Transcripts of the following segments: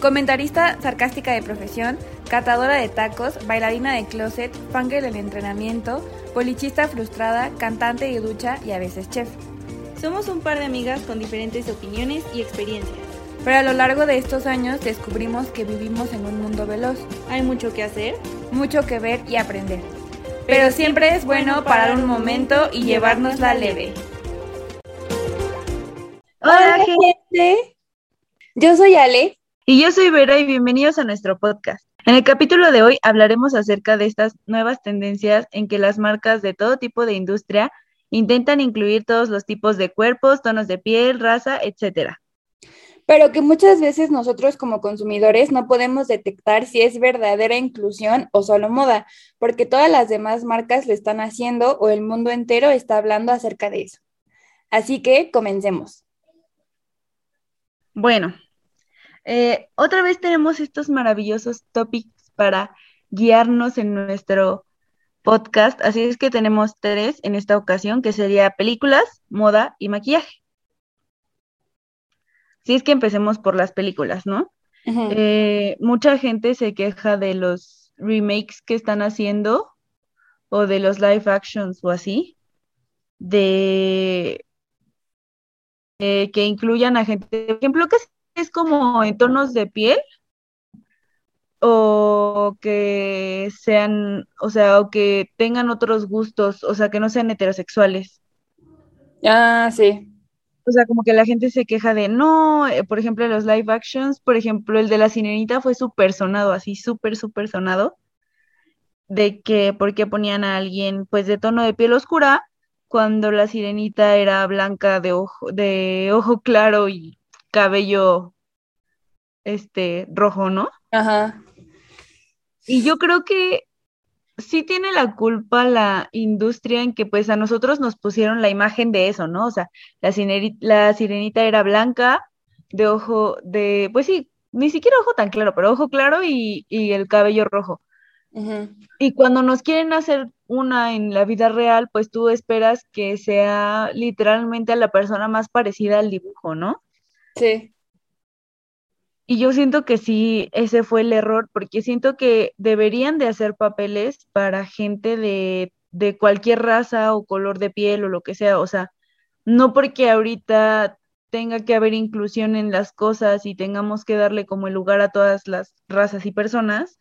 Comentarista sarcástica de profesión, catadora de tacos, bailarina de closet, fangirl del entrenamiento, polichista frustrada, cantante de ducha y a veces chef. Somos un par de amigas con diferentes opiniones y experiencias. Pero a lo largo de estos años descubrimos que vivimos en un mundo veloz. Hay mucho que hacer, mucho que ver y aprender. Pero siempre es bueno parar un momento y llevárnosla leve. Hola gente, yo soy Ale y yo soy Vera y bienvenidos a nuestro podcast. En el capítulo de hoy hablaremos acerca de estas nuevas tendencias en que las marcas de todo tipo de industria intentan incluir todos los tipos de cuerpos, tonos de piel, raza, etcétera. Pero que muchas veces nosotros como consumidores no podemos detectar si es verdadera inclusión o solo moda, porque todas las demás marcas lo están haciendo o el mundo entero está hablando acerca de eso. Así que comencemos. Bueno, eh, otra vez tenemos estos maravillosos topics para guiarnos en nuestro podcast, así es que tenemos tres en esta ocasión, que sería películas, moda y maquillaje. Si es que empecemos por las películas, ¿no? Eh, mucha gente se queja de los remakes que están haciendo o de los live actions o así, de eh, que incluyan a gente, por ejemplo, que es como en tonos de piel o que sean, o sea, o que tengan otros gustos, o sea, que no sean heterosexuales. Ah, sí. O sea, como que la gente se queja de, no, eh, por ejemplo, los live actions, por ejemplo, el de la sirenita fue súper sonado, así súper, súper sonado, de que, porque ponían a alguien, pues, de tono de piel oscura, cuando la sirenita era blanca de ojo, de ojo claro y cabello este rojo, ¿no? Ajá. Y yo creo que sí tiene la culpa la industria en que pues a nosotros nos pusieron la imagen de eso, ¿no? O sea, la, la sirenita era blanca, de ojo, de, pues sí, ni siquiera ojo tan claro, pero ojo claro y, el cabello rojo. Y cuando nos quieren hacer una en la vida real, pues tú esperas que sea literalmente a la persona más parecida al dibujo, ¿no? Sí. Y yo siento que sí, ese fue el error, porque siento que deberían de hacer papeles para gente de, de cualquier raza o color de piel o lo que sea, o sea, no porque ahorita tenga que haber inclusión en las cosas y tengamos que darle como el lugar a todas las razas y personas,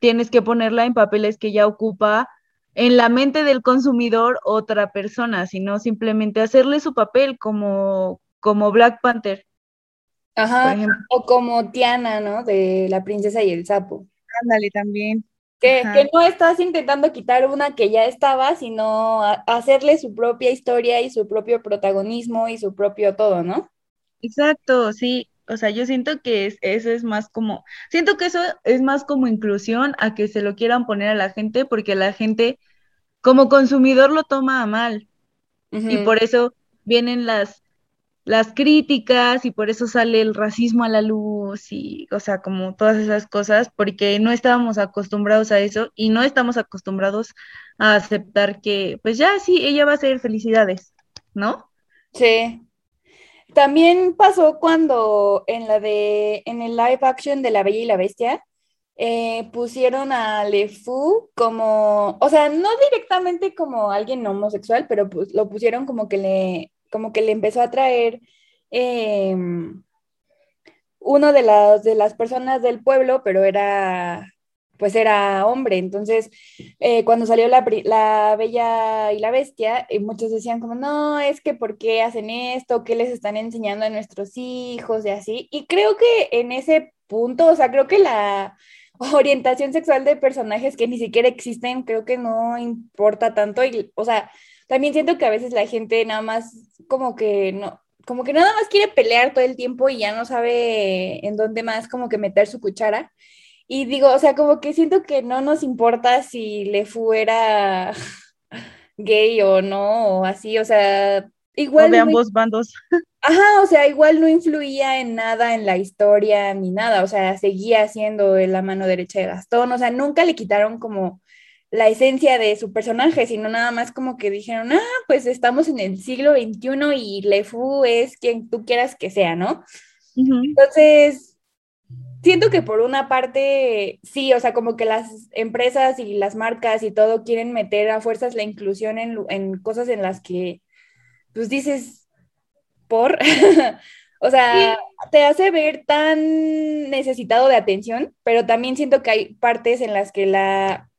tienes que ponerla en papeles que ya ocupa en la mente del consumidor otra persona, sino simplemente hacerle su papel como, como Black Panther. Ajá, o como Tiana, ¿no? De La princesa y el sapo. Ándale también. Que, que, no estás intentando quitar una que ya estaba, sino hacerle su propia historia y su propio protagonismo y su propio todo, ¿no? Exacto, sí. O sea, yo siento que es, eso es más como, siento que eso es más como inclusión a que se lo quieran poner a la gente, porque la gente como consumidor lo toma a mal. Y por eso vienen las las críticas y por eso sale el racismo a la luz y, o sea, como todas esas cosas, porque no estábamos acostumbrados a eso y no estamos acostumbrados a aceptar que, pues ya sí, ella va a ser felicidades, ¿no? Sí. También pasó cuando en la de, en el live action de La Bella y la Bestia, eh, pusieron a Le Fou como, o sea, no directamente como alguien homosexual, pero pues lo pusieron como que le como que le empezó a traer em, uno de las, de las personas del pueblo, pero era, pues era hombre. Entonces, eh, cuando salió la, la, Bella y la Bestia, eh, muchos decían como, no, es que ¿por qué hacen esto? ¿Qué les están enseñando a nuestros hijos? Y así. Y creo que en ese punto, o sea, creo que la orientación sexual de personajes que ni siquiera existen, creo que no importa tanto. Y, o sea, también siento que a veces la gente nada más como que no, como que nada más quiere pelear todo el tiempo y ya no sabe en dónde más como que meter su cuchara. Y digo, o sea, como que siento que no nos importa si le fuera gay o no, o así, o sea, igual... de ambos bandos. Ajá, o sea, igual no influía en nada en la historia ni nada, o sea, seguía siendo la mano derecha de Gastón, o sea, nunca le quitaron como la esencia de su personaje, sino nada más como que dijeron, ah, pues estamos en el siglo XXI y LeFou es quien tú quieras que sea, ¿no? Entonces, siento que por una parte, sí, o sea, como que las empresas y las marcas y todo quieren meter a fuerzas la inclusión en, en cosas en las que, pues dices, por, o sea, te hace ver tan necesitado de atención, pero también siento que hay partes en las que la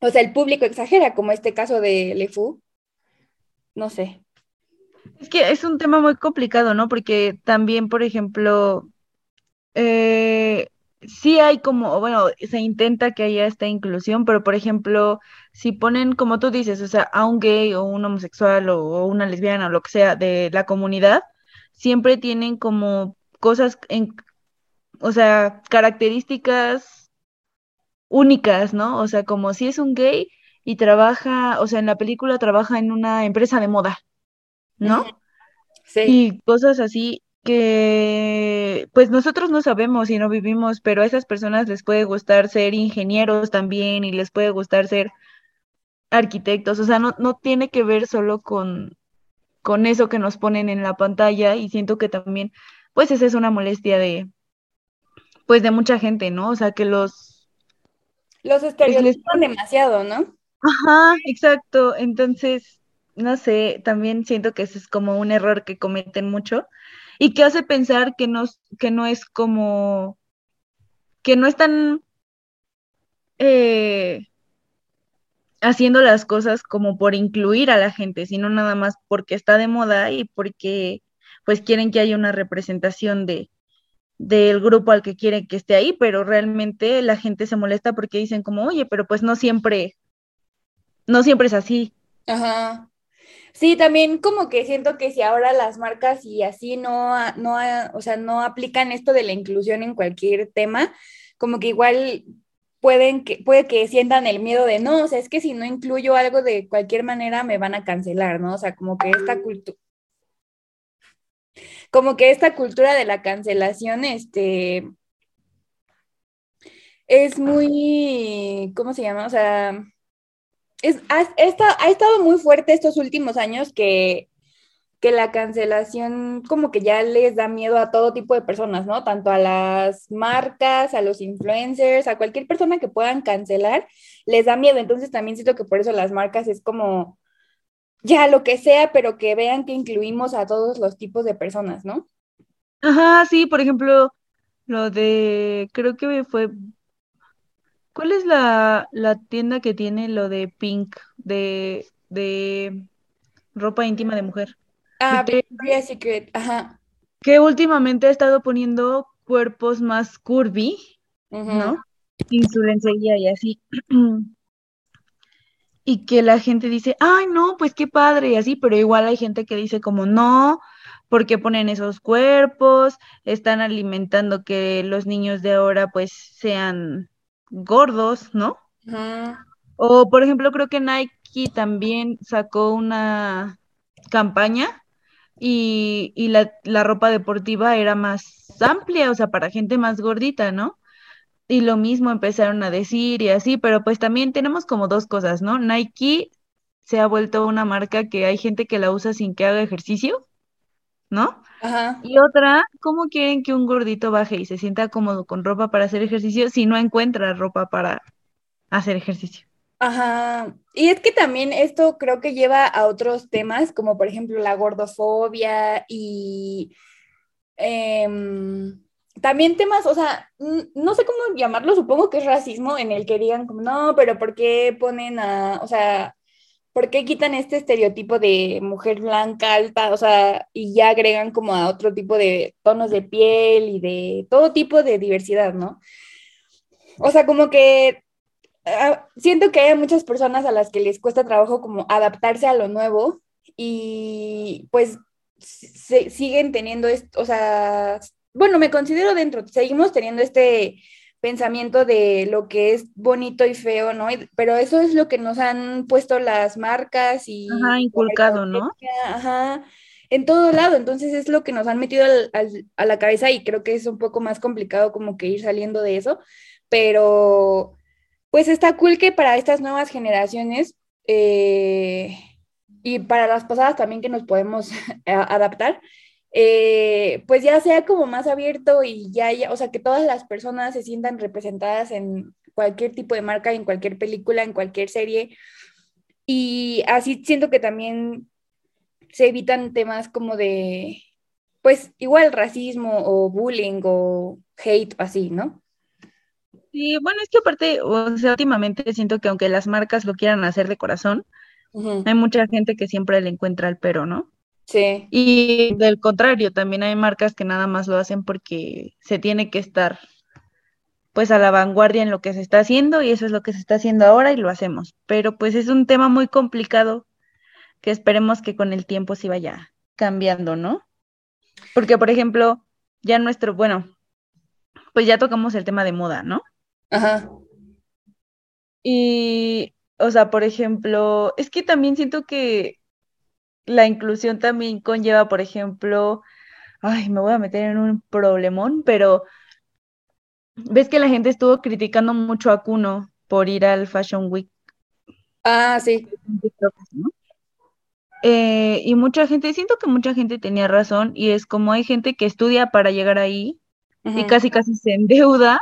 o sea, el público exagera, como este caso de Le Fou. No sé. Es que es un tema muy complicado, ¿no? Porque también, por ejemplo, eh, sí hay como, bueno, se intenta que haya esta inclusión, pero por ejemplo, si ponen, como tú dices, o sea, a un gay o un homosexual o, una lesbiana o lo que sea de la comunidad, siempre tienen como cosas o sea, características únicas, ¿no? O sea, como si es un gay y trabaja, o sea, en la película trabaja en una empresa de moda, ¿no? Sí. Y cosas así que pues nosotros no sabemos y no vivimos, pero a esas personas les puede gustar ser ingenieros también y les puede gustar ser arquitectos, o sea, no, no tiene que ver solo con, con eso que nos ponen en la pantalla y siento que también, pues esa es una molestia de, pues de mucha gente, ¿no? O sea, que los los pues, estereotipan demasiado, ¿no? Ajá, exacto. Entonces, no sé, también siento que ese es como un error que cometen mucho y que hace pensar que no, que no es como, que no están eh, haciendo las cosas como por incluir a la gente, sino nada más porque está de moda y porque pues quieren que haya una representación de, del grupo al que quieren que esté ahí, pero realmente la gente se molesta porque dicen como, oye, pero pues no siempre, no siempre es así. Ajá. Sí, también como que siento que si ahora las marcas y así no, no, o sea, no aplican esto de la inclusión en cualquier tema, como que igual pueden que, puede que sientan el miedo de no, o sea, es que si no incluyo algo de cualquier manera me van a cancelar, ¿no? O sea, como que esta cultura como que esta cultura de la cancelación, este, es muy, ¿cómo se llama? O sea, es, ha, ha estado muy fuerte estos últimos años que, que la cancelación como que ya les da miedo a todo tipo de personas, ¿no? Tanto a las marcas, a los influencers, a cualquier persona que puedan cancelar, les da miedo. Entonces también siento que por eso las marcas es como, ya lo que sea, pero que vean que incluimos a todos los tipos de personas, ¿no? Ajá, sí, por ejemplo, lo de, creo que fue, ¿cuál es la, la tienda que tiene lo de Pink, de, de ropa íntima de mujer? Ah, Victoria's Secret, ajá. Que últimamente ha estado poniendo cuerpos más curvy, ¿no? Sin su lencería y así. y que la gente dice, ay, no, pues qué padre, y así, pero igual hay gente que dice como, no, porque ponen esos cuerpos, están alimentando que los niños de ahora pues sean gordos, ¿no? O por ejemplo, creo que Nike también sacó una campaña y, y la, la ropa deportiva era más amplia, o sea, para gente más gordita, ¿no? Y lo mismo empezaron a decir y así, pero pues también tenemos como dos cosas, ¿no? Nike se ha vuelto una marca que hay gente que la usa sin que haga ejercicio, ¿no? Ajá. Y otra, ¿cómo quieren que un gordito baje y se sienta cómodo con ropa para hacer ejercicio si no encuentra ropa para hacer ejercicio? Ajá. Y es que también esto creo que lleva a otros temas, como por ejemplo la gordofobia y em, también temas, o sea, no sé cómo llamarlo, supongo que es racismo en el que digan como, no, pero ¿por qué ponen a, o sea, ¿por qué quitan este estereotipo de mujer blanca, alta, o sea, y ya agregan como a otro tipo de tonos de piel y de todo tipo de diversidad, ¿no? O sea, como que ah, siento que hay muchas personas a las que les cuesta trabajo como adaptarse a lo nuevo y pues siguen teniendo esto, o sea, bueno, me considero dentro, seguimos teniendo este pensamiento de lo que es bonito y feo, ¿no? pero eso es lo que nos han puesto las marcas y... Ajá, inculcado, ¿no? Ajá, en todo lado, entonces es lo que nos han metido a la cabeza y creo que es un poco más complicado como que ir saliendo de eso, pero pues está cool que para estas nuevas generaciones eh, y para las pasadas también que nos podemos adaptar, eh, pues ya sea como más abierto y ya, ya, o sea, que todas las personas se sientan representadas en cualquier tipo de marca, en cualquier película, en cualquier serie. Y así siento que también se evitan temas como de, pues igual racismo o bullying o hate, así, ¿no? Sí, bueno, es que aparte, o sea, últimamente siento que aunque las marcas lo quieran hacer de corazón, hay mucha gente que siempre le encuentra el pero, ¿no? Sí. Y del contrario, también hay marcas que nada más lo hacen porque se tiene que estar pues a la vanguardia en lo que se está haciendo y eso es lo que se está haciendo ahora y lo hacemos. Pero pues es un tema muy complicado que esperemos que con el tiempo sí vaya cambiando, ¿no? Porque, por ejemplo, ya nuestro, bueno, pues ya tocamos el tema de moda, ¿no? Ajá. Y, o sea, por ejemplo, es que también siento que la inclusión también conlleva, por ejemplo, ay, me voy a meter en un problemón, pero ves que la gente estuvo criticando mucho a Kuno por ir al Fashion Week. Ah, sí. Eh, y mucha gente, siento que mucha gente tenía razón, y es como hay gente que estudia para llegar ahí y casi casi se endeuda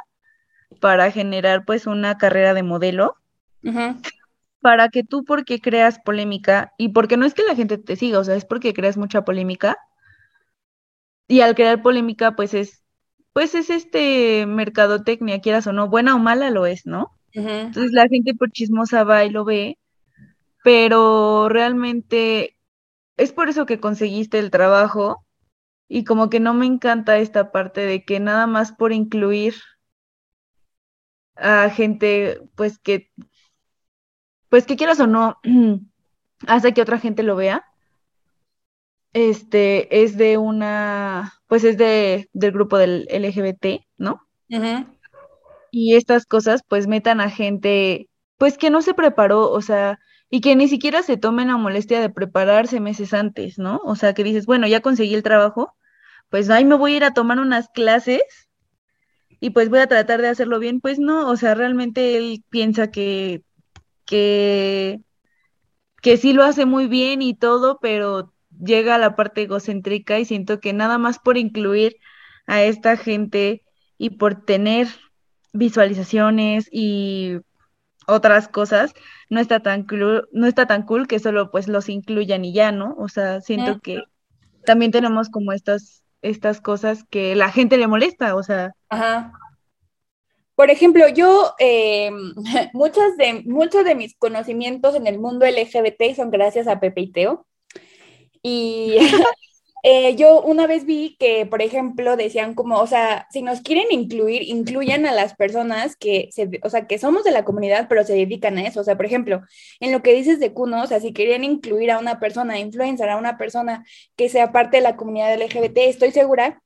para generar pues una carrera de modelo para que tú porque creas polémica y porque no es que la gente te siga, o sea, es porque creas mucha polémica. Y al crear polémica, pues es, pues es este mercadotecnia, quieras o no, buena o mala lo es, ¿no? Entonces la gente por chismosa va y lo ve, pero realmente es por eso que conseguiste el trabajo y como que no me encanta esta parte de que nada más por incluir a gente pues que pues que quieras o no, hace que otra gente lo vea. Este es de una, pues es de, del grupo del LGBT, ¿no? Y estas cosas pues metan a gente, pues que no se preparó, o sea, y que ni siquiera se tomen la molestia de prepararse meses antes, ¿no? O sea, que dices, bueno, ya conseguí el trabajo, pues ahí me voy a ir a tomar unas clases y pues voy a tratar de hacerlo bien, pues no, o sea, realmente él piensa que que, que sí lo hace muy bien y todo, pero llega a la parte egocéntrica y siento que nada más por incluir a esta gente y por tener visualizaciones y otras cosas, no está tan cool, no está tan cool que solo pues los incluyan y ya, ¿no? O sea, siento que también tenemos como estas estas cosas que la gente le molesta, o sea, Ajá. Por ejemplo, yo, eh, de, muchos de mis conocimientos en el mundo LGBT son gracias a Pepe y Teo. Y eh, yo una vez vi que, por ejemplo, decían como, o sea, si nos quieren incluir, incluyan a las personas que, se, o sea, que somos de la comunidad, pero se dedican a eso. O sea, por ejemplo, en lo que dices de Kuno, o sea, si querían incluir a una persona, influencer, a una persona que sea parte de la comunidad LGBT, estoy segura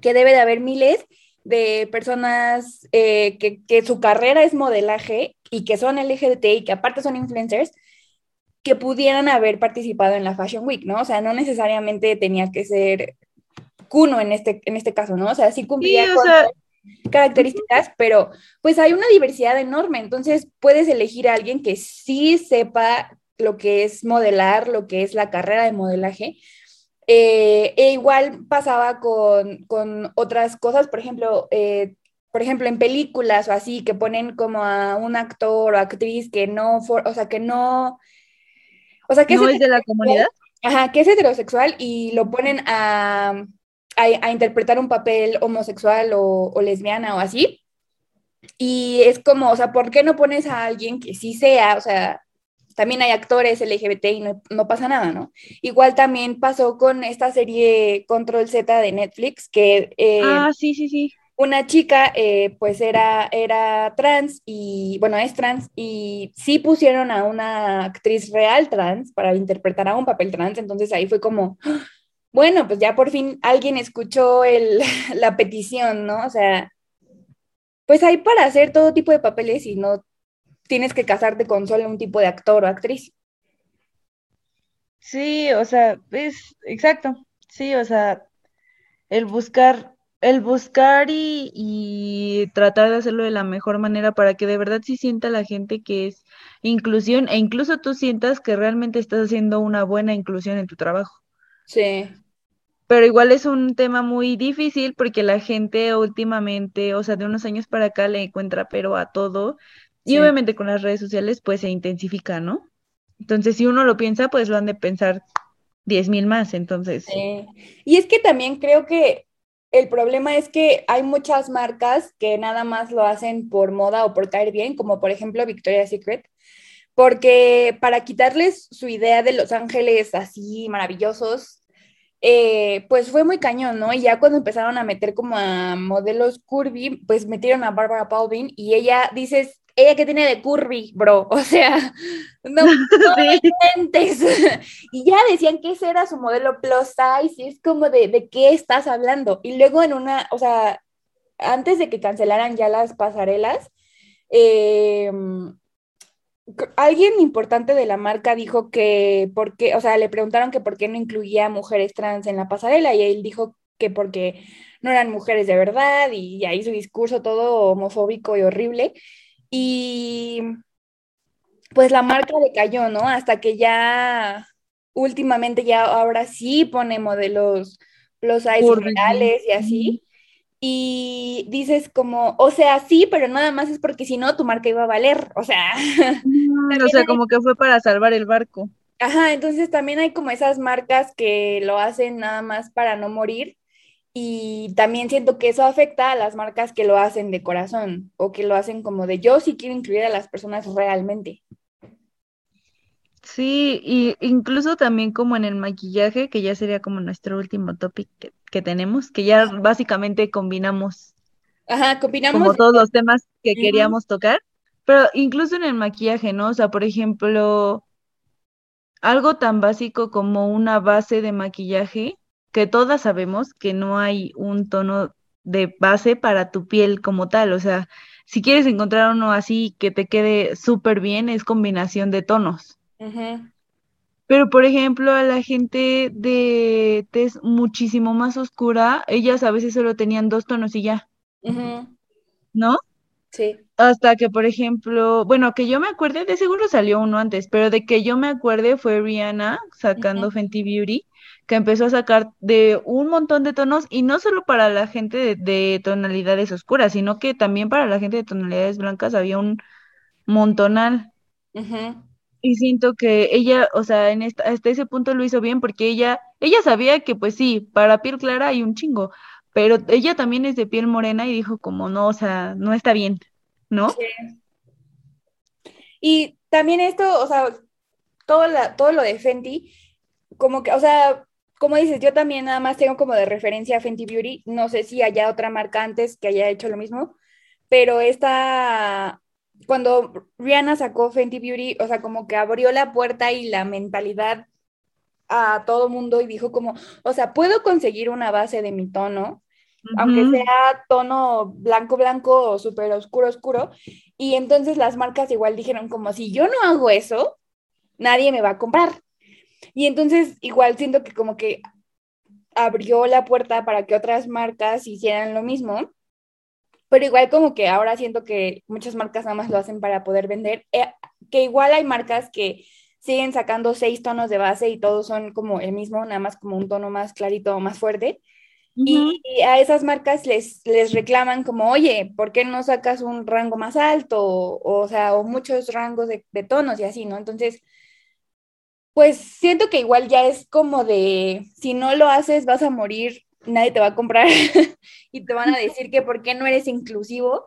que debe de haber miles de personas eh, que, su carrera es modelaje y que son LGBT y que aparte son influencers, que pudieran haber participado en la Fashion Week, ¿no? O sea, no necesariamente tenía que ser Kuno en este, en este caso, ¿no? O sea, sí cumplía con características, pero pues hay una diversidad enorme, entonces puedes elegir a alguien que sí sepa lo que es modelar, lo que es la carrera de modelaje, eh, e igual pasaba con, otras cosas, por ejemplo, eh, por ejemplo, en películas o así, que ponen como a un actor o actriz que no, o sea, que no, o sea, que ¿No es, de la comunidad. Ajá, que es heterosexual y lo ponen a, a, interpretar un papel homosexual o, o, lesbiana o así. Y es como, o sea, ¿por qué no pones a alguien que sí sea, o sea, también hay actores LGBT y no, pasa nada, ¿no? Igual también pasó con esta serie Control Z de Netflix, que... Eh, ah, sí, sí, sí. Una chica, eh, pues era, era trans y, bueno, es trans y sí pusieron a una actriz real trans para interpretar a un papel trans, entonces ahí fue como, bueno, pues ya por fin alguien escuchó el, la petición, ¿no? O sea, pues hay para hacer todo tipo de papeles y no tienes que casarte con solo un tipo de actor o actriz. Sí, o sea, es exacto. Sí, o sea, el buscar, el buscar y, y tratar de hacerlo de la mejor manera para que de verdad sí sienta la gente que es inclusión e incluso tú sientas que realmente estás haciendo una buena inclusión en tu trabajo. Sí. Pero igual es un tema muy difícil porque la gente últimamente, o sea, de unos años para acá le encuentra pero a todo y Sí. obviamente con las redes sociales pues se intensifica, ¿no? Entonces si uno lo piensa pues lo han de pensar diez mil más, entonces Sí. Y es que también creo que el problema es que hay muchas marcas que nada más lo hacen por moda o por caer bien, como por ejemplo Victoria's Secret, porque para quitarles su idea de Los Ángeles así maravillosos, eh, pues fue muy cañón, ¿no? Y ya cuando empezaron a meter como a modelos curvy, pues metieron a Barbara Palvin y ella, dices, ella que tiene de curvy, bro, o sea, no, no Sí. Y ya decían que ese era su modelo plus size, y es como de, ¿de qué estás hablando? Y luego en una, o sea, antes de que cancelaran ya las pasarelas, eh, c- alguien importante de la marca dijo que por qué, o sea, le preguntaron que por qué no incluía mujeres trans en la pasarela y él dijo que porque no eran mujeres de verdad y ahí su discurso todo homofóbico y horrible. Y pues la marca decayó, ¿no? Hasta que ya últimamente ya ahora sí pone modelos plus size reales y así. Y dices como, o sea, sí, pero nada más es porque si no, tu marca iba a valer. O sea, Mm, O sea, hay- como que fue para salvar el barco. ajá, entonces también hay como esas marcas que lo hacen nada más para no morir. Y también siento que eso afecta a las marcas que lo hacen de corazón o que lo hacen como de yo sí quiero incluir a las personas realmente. Sí, y incluso también como en el maquillaje, que ya sería como nuestro último topic que, que tenemos, que ya básicamente combinamos Ajá, combinamos. como todos los temas que queríamos tocar, pero incluso en el maquillaje, ¿no? O sea, por ejemplo, algo tan básico como una base de maquillaje, que todas sabemos que no hay un tono de base para tu piel como tal, o sea, si quieres encontrar uno así que te quede súper bien, es combinación de tonos. Pero, por ejemplo, a la gente de tez muchísimo más oscura, ellas a veces solo tenían dos tonos y ya, ¿no? Sí. Hasta que, por ejemplo, bueno, que yo me acuerde, de seguro salió uno antes, pero de que yo me acuerde fue Rihanna sacando. Fenty Beauty, que empezó a sacar de un montón de tonos, y no solo para la gente de, de tonalidades oscuras, sino que también para la gente de tonalidades blancas había un montonal. Ujú, Y siento que ella, o sea, en esta, hasta ese punto lo hizo bien porque ella, ella sabía que pues sí, para piel clara hay un chingo, pero ella también es de piel morena y dijo como no, o sea, no está bien, ¿no? Sí. Y también esto, o sea, todo, la, todo lo de Fenty, como que, o sea, como dices, yo también nada más tengo como de referencia a Fenty Beauty. No sé si haya otra marca antes que haya hecho lo mismo, pero esta, cuando Rihanna sacó Fenty Beauty, o sea, como que abrió la puerta y la mentalidad a todo mundo y dijo como, o sea, puedo conseguir una base de mi tono, aunque sea tono blanco, blanco o súper oscuro, oscuro. Y entonces las marcas igual dijeron como, si yo no hago eso, nadie me va a comprar. Y entonces igual siento que como que abrió la puerta para que otras marcas hicieran lo mismo. Pero igual como que ahora siento que muchas marcas nada más lo hacen para poder vender. Eh, que igual hay marcas que siguen sacando seis tonos de base y todos son como el mismo, nada más como un tono más clarito o más fuerte. Y, y a esas marcas les, les reclaman como, oye, ¿por qué no sacas un rango más alto? O, o sea, o muchos rangos de, de tonos y así, ¿no? Entonces, pues siento que igual ya es como de, si no lo haces, vas a morir, nadie te va a comprar y te van a decir que por qué no eres inclusivo.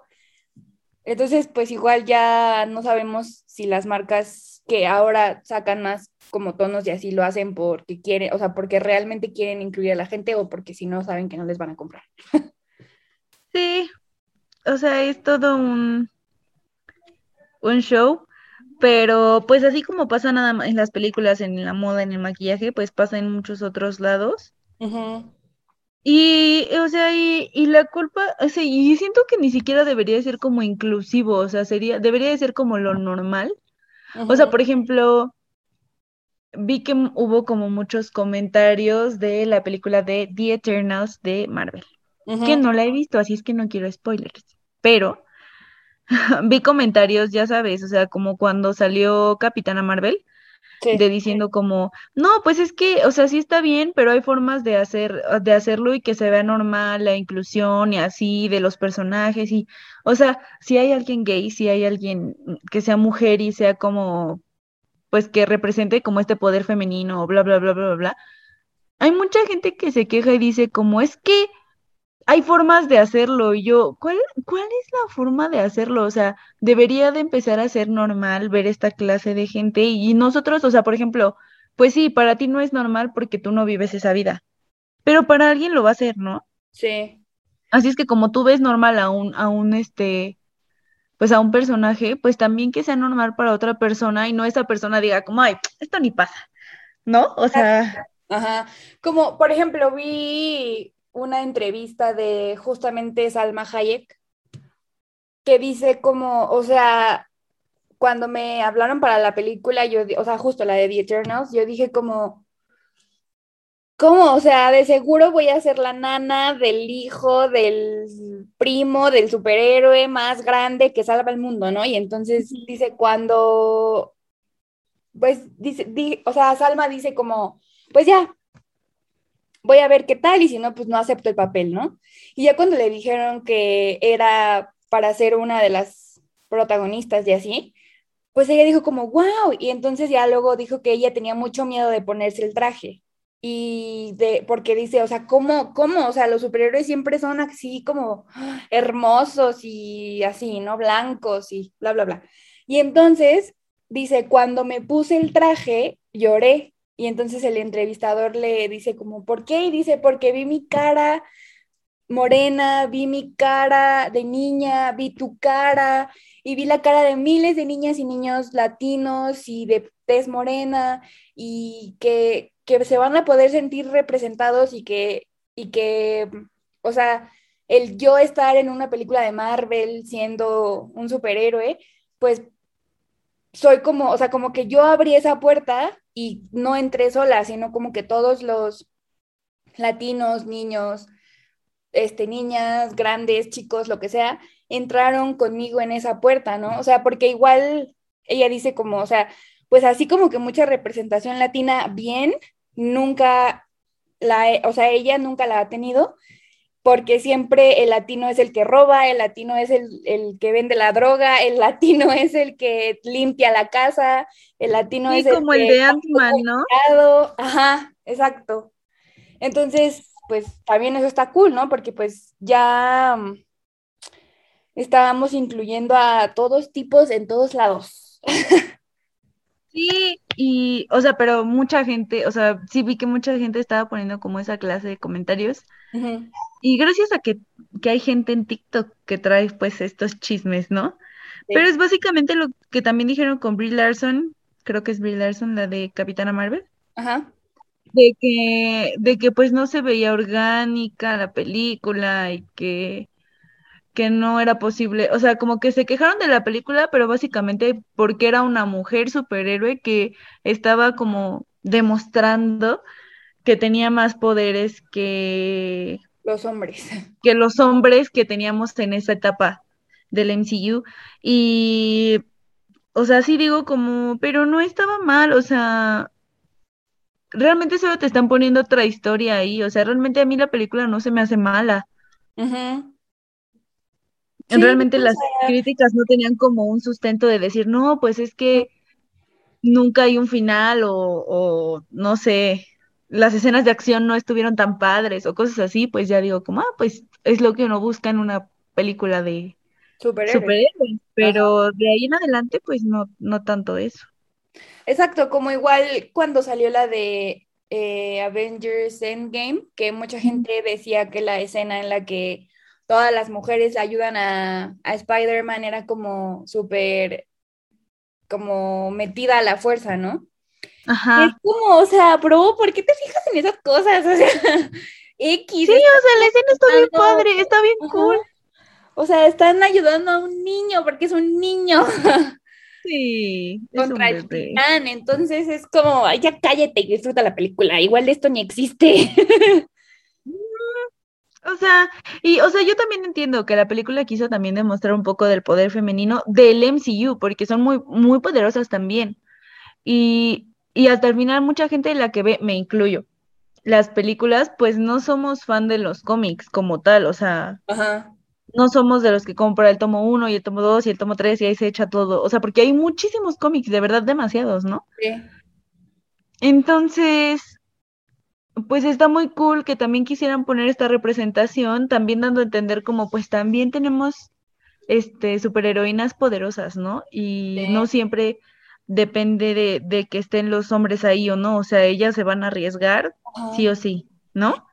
Entonces, pues igual ya no sabemos si las marcas que ahora sacan más como tonos y así lo hacen porque quieren, o sea, porque realmente quieren incluir a la gente o porque si no saben que no les van a comprar. Sí, o sea, es todo un, un show, pero pues así como pasa nada más en las películas, en la moda, en el maquillaje, pues pasa en muchos otros lados. Y, o sea, y, y la culpa, o sea, y siento que ni siquiera debería ser como inclusivo, o sea, sería, debería de ser como lo normal. O sea, por ejemplo, vi que hubo como muchos comentarios de la película de The Eternals de Marvel, que no la he visto, así es que no quiero spoilers, pero vi comentarios, ya sabes, o sea, como cuando salió Capitana Marvel, de diciendo como, no, pues es que, o sea, sí está bien, pero hay formas de hacer, de hacerlo y que se vea normal la inclusión y así de los personajes y, o sea, si hay alguien gay, si hay alguien que sea mujer y sea como, pues que represente como este poder femenino, bla, bla, bla, bla, bla, bla. Hay mucha gente que se queja y dice como, es que hay formas de hacerlo. Y yo, ¿cuál, cuál es la forma de hacerlo? O sea, debería de empezar a ser normal ver esta clase de gente y nosotros, o sea, por ejemplo, pues sí, para ti no es normal porque tú no vives esa vida, pero para alguien lo va a ser, ¿no? sí. Así es que como tú ves normal a un, a un, este, pues a un personaje, pues también que sea normal para otra persona y no esa persona diga como, ay, esto ni pasa, ¿no? O sea, Ajá. Como, por ejemplo, vi una entrevista de justamente Salma Hayek que dice como, o sea, cuando me hablaron para la película, yo, o sea, justo la de The Eternals, yo dije como, ¿cómo? O sea, de seguro voy a ser la nana del hijo, del primo, del superhéroe más grande que salva el mundo, ¿no? Y entonces dice, cuando, pues, dice, di- o sea, Salma dice como, pues ya, voy a ver qué tal y si no, pues no acepto el papel, ¿no? Y ya cuando le dijeron que era para ser una de las protagonistas y así, pues ella dijo como, wow, y entonces ya luego dijo que ella tenía mucho miedo de ponerse el traje. Y de, porque dice, o sea, ¿cómo, cómo? O sea, los superhéroes siempre son así como hermosos y así, ¿no? Blancos y bla, bla, bla. Y entonces dice, cuando me puse el traje, lloré. Y entonces el entrevistador le dice como, ¿por qué? Y dice, porque vi mi cara morena, vi mi cara de niña, vi tu cara y vi la cara de miles de niñas y niños latinos y de tez morena y que, que se van a poder sentir representados y que, y que, o sea, el yo estar en una película de Marvel siendo un superhéroe, pues soy como, o sea, como que yo abrí esa puerta y no entré sola, sino como que todos los latinos, niños, este, niñas, grandes, chicos, lo que sea, entraron conmigo en esa puerta, ¿no? O sea, porque igual ella dice como, o sea, pues así como que mucha representación latina bien, nunca la, o sea, ella nunca la ha tenido, porque siempre el latino es el que roba, el latino es el, el que vende la droga, el latino es el que limpia la casa, el latino sí, es el como el de Ant-Man, ¿no? ajá, exacto. Entonces, pues también eso está cool, ¿no? Porque pues ya mm, estábamos incluyendo a todos tipos en todos lados. Sí, y, o sea, pero mucha gente, o sea, sí vi que mucha gente estaba poniendo como esa clase de comentarios. Ujú, Y gracias a que, que hay gente en TikTok que trae pues estos chismes, ¿no? Pero es básicamente lo que también dijeron con Brie Larson, creo que es Brie Larson, la de Capitana Marvel, Ajá. de que, de que pues no se veía orgánica la película y que, que no era posible, o sea, como que se quejaron de la película, pero básicamente porque era una mujer superhéroe que estaba como demostrando que tenía más poderes que Los hombres. que los hombres que teníamos en esa etapa del MCU. Y, o sea, sí digo como, pero no estaba mal, o sea, realmente solo te están poniendo otra historia ahí, o sea, realmente a mí la película no se me hace mala. Sí, Realmente las críticas no tenían como un sustento de decir, no, pues es que nunca hay un final o, o no sé, las escenas de acción no estuvieron tan padres o cosas así, pues ya digo como, ah, pues es lo que uno busca en una película de superhéroes. superhéroes, Ajá. pero de ahí en adelante, pues no, no tanto eso. Exacto, como igual cuando salió la de eh, Avengers Endgame, que mucha gente decía que la escena en la que todas las mujeres ayudan a, a Spider-Man era como súper, como metida a la fuerza, ¿no? Y es Ajá, como, o sea, bro, ¿por qué te fijas en esas cosas? O sea, X. Sí, o sea, la escena está bien padre, está bien cool. O sea, están ayudando a un niño porque es un niño. Sí. Contra el titán. Entonces es como, ay, ya cállate y disfruta la película. Igual esto ni existe. O sea, y o sea, yo también entiendo que la película quiso también demostrar un poco del poder femenino del MCU, porque son muy, muy poderosas también. Y, y hasta el final mucha gente de la que ve, me incluyo, las películas, pues no somos fan de los cómics como tal, o sea, no somos de los que compra el tomo 1 y el tomo 2 y el tomo 3 y ahí se echa todo, o sea, porque hay muchísimos cómics, de verdad demasiados, ¿no? Sí. Entonces, pues está muy cool que también quisieran poner esta representación, también dando a entender como pues también tenemos este superheroínas poderosas, ¿no? Y no siempre depende de, de, que estén los hombres ahí o no, o sea, ellas se van a arriesgar sí o sí, ¿no?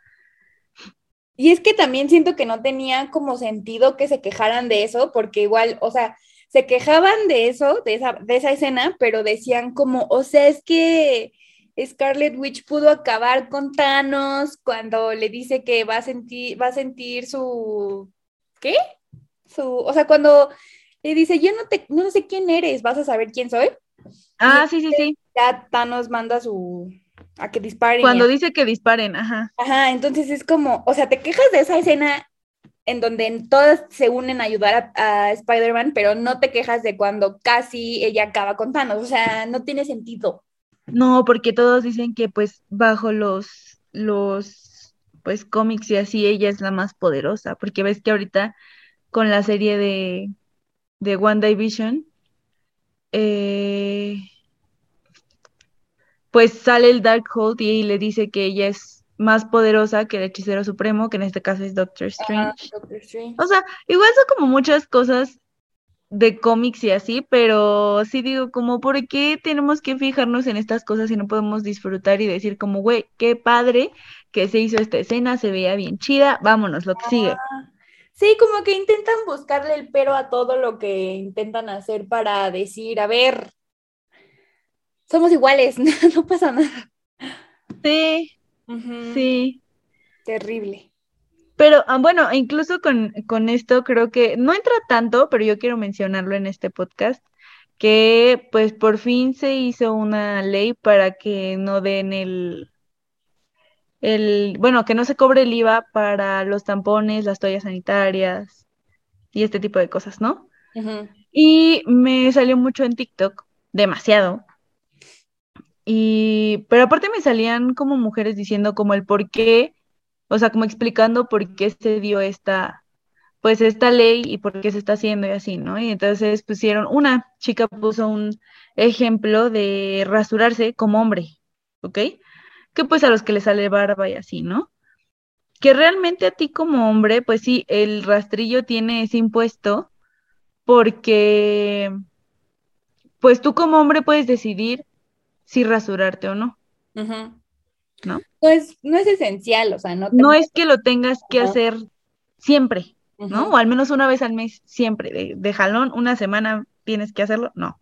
Y es que también siento que no tenía como sentido que se quejaran de eso, porque igual, o sea, se quejaban de eso, de esa, de esa escena, pero decían como, o sea, es que Scarlet Witch pudo acabar con Thanos cuando le dice que va a sentir, va a sentir su, ¿qué? Su, o sea, cuando le dice, yo no te, no sé quién eres, vas a saber quién soy. Ah, sí, sí, sí. Ya Thanos manda su, a que disparen. Cuando dice que disparen, ajá. Ajá, entonces es como, o sea, te quejas de esa escena en donde todas se unen a ayudar a, a Spider-Man, pero no te quejas de cuando casi ella acaba con Thanos, o sea, no tiene sentido. No, porque todos dicen que pues bajo los, los, pues cómics y así ella es la más poderosa, porque ves que ahorita con la serie de, de WandaVision, eh, pues sale el Darkhold y le dice que ella es más poderosa que el hechicero supremo, que en este caso es Doctor Strange. Doctor Strange. O sea, igual son como muchas cosas de cómics y así, pero sí digo como, ¿por qué tenemos que fijarnos en estas cosas si no podemos disfrutar y decir como, güey, qué padre que se hizo esta escena, se veía bien chida, vámonos, lo que sigue. Sí, como que intentan buscarle el pero a todo lo que intentan hacer para decir, a ver, somos iguales, no pasa nada. Sí, sí. Terrible. Pero ah, bueno, incluso con, con esto creo que no entra tanto, pero yo quiero mencionarlo en este podcast, que pues por fin se hizo una ley para que no den el, el, bueno, que no se cobre el IVA para los tampones, las toallas sanitarias y este tipo de cosas, ¿no? Y me salió mucho en TikTok, demasiado. Y, pero aparte me salían como mujeres diciendo como el por qué o sea, como explicando por qué se dio esta, pues esta ley y por qué se está haciendo y así, ¿no? Y entonces pusieron, una chica puso un ejemplo de rasurarse como hombre, ¿ok? Que pues a los que les sale barba y así, ¿no? Que realmente a ti como hombre, pues sí, el rastrillo tiene ese impuesto porque, pues tú como hombre puedes decidir si rasurarte o no. ¿no? No es, no es esencial, o sea, no. No es que lo tengas que hacer siempre, ¿no? O al menos una vez al mes, siempre. De, jalón, una semana tienes que hacerlo, no.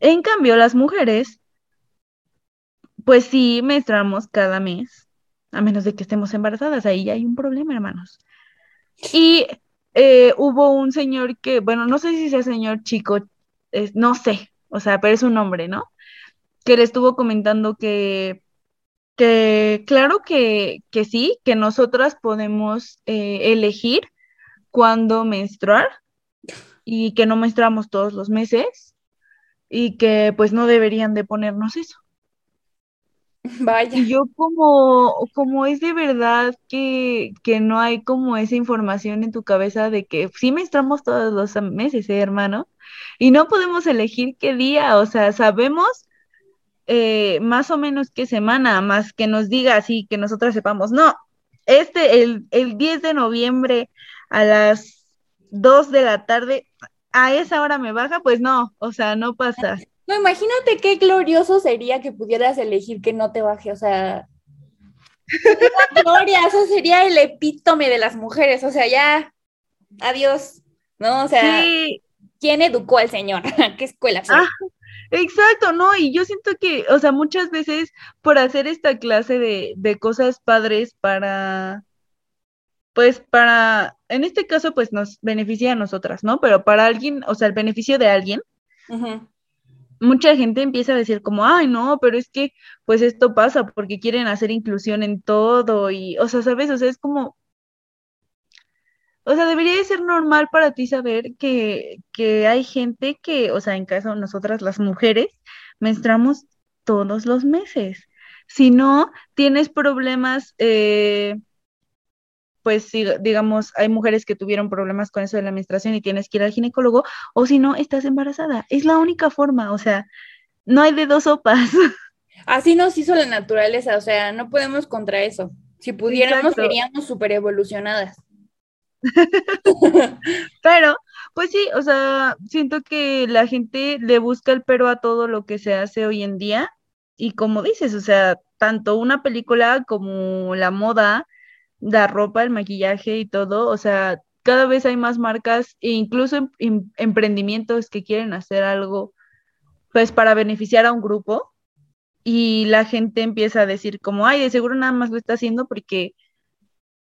En cambio, las mujeres, pues sí menstruamos cada mes, a menos de que estemos embarazadas, ahí ya hay un problema, hermanos. Y eh, hubo un señor que, bueno, no sé si sea señor chico, no sé, o sea, pero es un hombre, ¿no? Que le estuvo comentando que que claro que, que sí, que nosotras podemos eh, elegir cuándo menstruar y que no menstruamos todos los meses y que pues no deberían de ponernos eso. Vaya. Y yo como, como es de verdad que, que no hay como esa información en tu cabeza de que sí menstruamos todos los meses, ¿eh, hermano, y no podemos elegir qué día, o sea, sabemos eh, más o menos qué semana, más que nos diga así, que nosotras sepamos, no, este, el, el 10 de noviembre a las 2 de la tarde, a esa hora me baja, pues no, o sea, no pasa. No, imagínate qué glorioso sería que pudieras elegir que no te baje, o sea, gloria, eso sería el epítome de las mujeres, o sea, ya, adiós, ¿no? O sea, ¿quién educó al señor? ¿Qué escuela fue? Ah, Exacto, no, y yo siento que, o sea, muchas veces por hacer esta clase de, de cosas padres para, pues para, en este caso, pues nos beneficia a nosotras, ¿no? Pero para alguien, o sea, el beneficio de alguien, mucha gente empieza a decir como, ay, no, pero es que, pues esto pasa porque quieren hacer inclusión en todo y, o sea, ¿sabes? O sea, es como, o sea, debería de ser normal para ti saber que, que hay gente que, o sea, en caso de nosotras las mujeres, menstruamos todos los meses. Si no, tienes problemas, eh, pues digamos, hay mujeres que tuvieron problemas con eso de la menstruación y tienes que ir al ginecólogo, o si no, estás embarazada. Es la única forma, o sea, no hay de dos sopas. Así nos hizo la naturaleza, o sea, no podemos contra eso. Si pudiéramos, seríamos súper evolucionadas. Pero, pues sí, o sea, siento que la gente le busca el pero a todo lo que se hace hoy en día. Y como dices, o sea, tanto una película como la moda, la ropa, el maquillaje y todo, o sea, cada vez hay más marcas e incluso em, em, emprendimientos que quieren hacer algo, pues para beneficiar a un grupo. Y la gente empieza a decir como, ay, de seguro nada más lo está haciendo porque,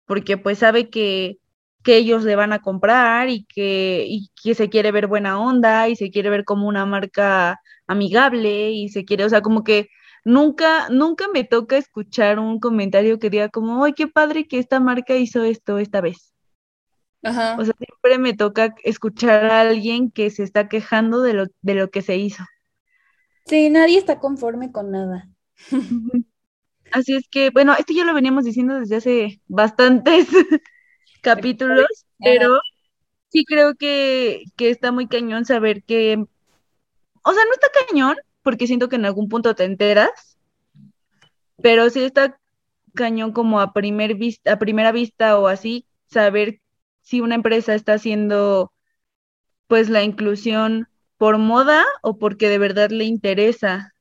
porque pues sabe que que ellos le van a comprar y que, y que se quiere ver buena onda y se quiere ver como una marca amigable y se quiere, o sea, como que nunca, nunca me toca escuchar un comentario que diga como, ay, qué padre que esta marca hizo esto esta vez. Ajá. O sea, siempre me toca escuchar a alguien que se está quejando de lo, de lo que se hizo. Sí, nadie está conforme con nada. Así es que, bueno, esto ya lo veníamos diciendo desde hace bastantes capítulos, pero sí creo que, que está muy cañón saber que, o sea, no está cañón, porque siento que en algún punto te enteras, pero sí está cañón como a primer vista, a primera vista o así, saber si una empresa está haciendo pues la inclusión por moda o porque de verdad le interesa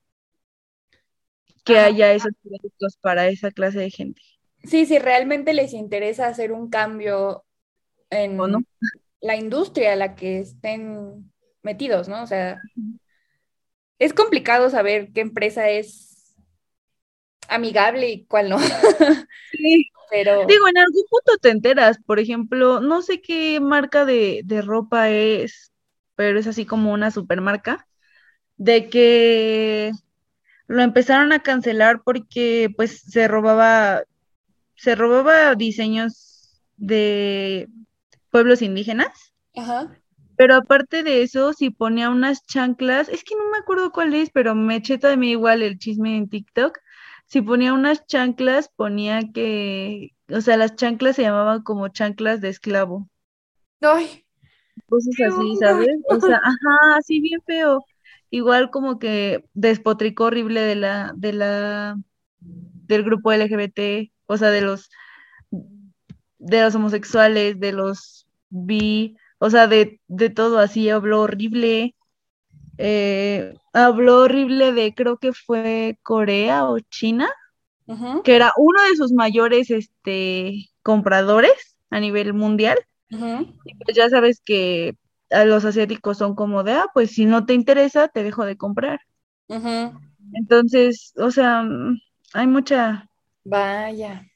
que haya esos productos para esa clase de gente. Sí, si realmente les interesa hacer un cambio en la industria a la que estén metidos, ¿no? O sea, es complicado saber qué empresa es amigable y cuál no. Sí. Pero... Digo, en algún punto te enteras, por ejemplo, no sé qué marca de, de ropa es, pero es así como una supermarca, de que lo empezaron a cancelar porque pues se robaba se robaba diseños de pueblos indígenas. Ajá. Pero aparte de eso, si ponía unas chanclas, es que no me acuerdo cuál es, pero me eché también igual el chisme en TikTok. Si ponía unas chanclas, ponía que, o sea, las chanclas se llamaban como chanclas de esclavo. Ay. Cosas así, ¿sabes? O sea, ajá, así bien feo. Igual como que despotricó horrible de la, de la, del grupo LGBT o sea, de los, de los homosexuales, de los bi, o sea, de, todo así, habló horrible. Eh, habló horrible de, creo que fue Corea o China, que era uno de sus mayores este, compradores a nivel mundial. Y pues ya sabes que a los asiáticos son como de, ah, pues si no te interesa, te dejo de comprar. Entonces, o sea, hay mucha, Vaya.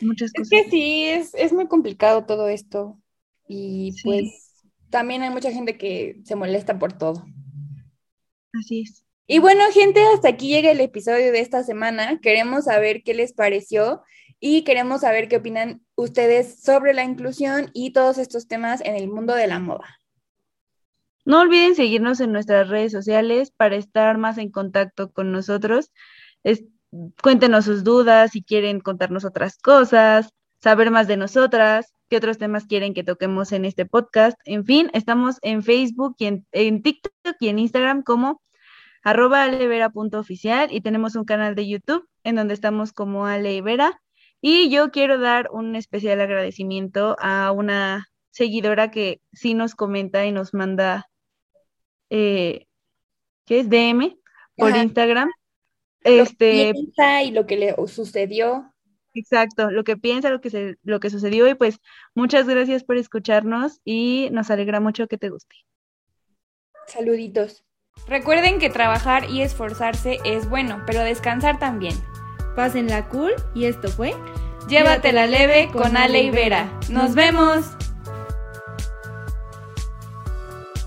Muchas cosas. Es que sí, es, muy complicado todo esto. Y pues también hay mucha gente que se molesta por todo. Así es. Y bueno, gente, hasta aquí llega el episodio de esta semana. Queremos saber qué les pareció y queremos saber qué opinan ustedes sobre la inclusión y todos estos temas en el mundo de la moda. No olviden seguirnos en nuestras redes sociales para estar más en contacto con nosotros cuéntenos sus dudas, si quieren contarnos otras cosas, saber más de nosotras, qué otros temas quieren que toquemos en este podcast. En fin, estamos en Facebook y en, TikTok y en Instagram como arroba alevera.oficial y tenemos un canal de YouTube en donde estamos como Alevera. Y yo quiero dar un especial agradecimiento a una seguidora que sí nos comenta y nos manda, eh, ¿qué es? DM por Instagram este, piensa y lo que le sucedió. Exacto, lo que piensa, lo que, se, lo que sucedió y pues muchas gracias por escucharnos y nos alegra mucho que te guste. Saluditos. Recuerden que trabajar y esforzarse es bueno, pero descansar también. Pásenla cool y esto fue Llévatela leve con Ale y Vera. ¡Nos vemos!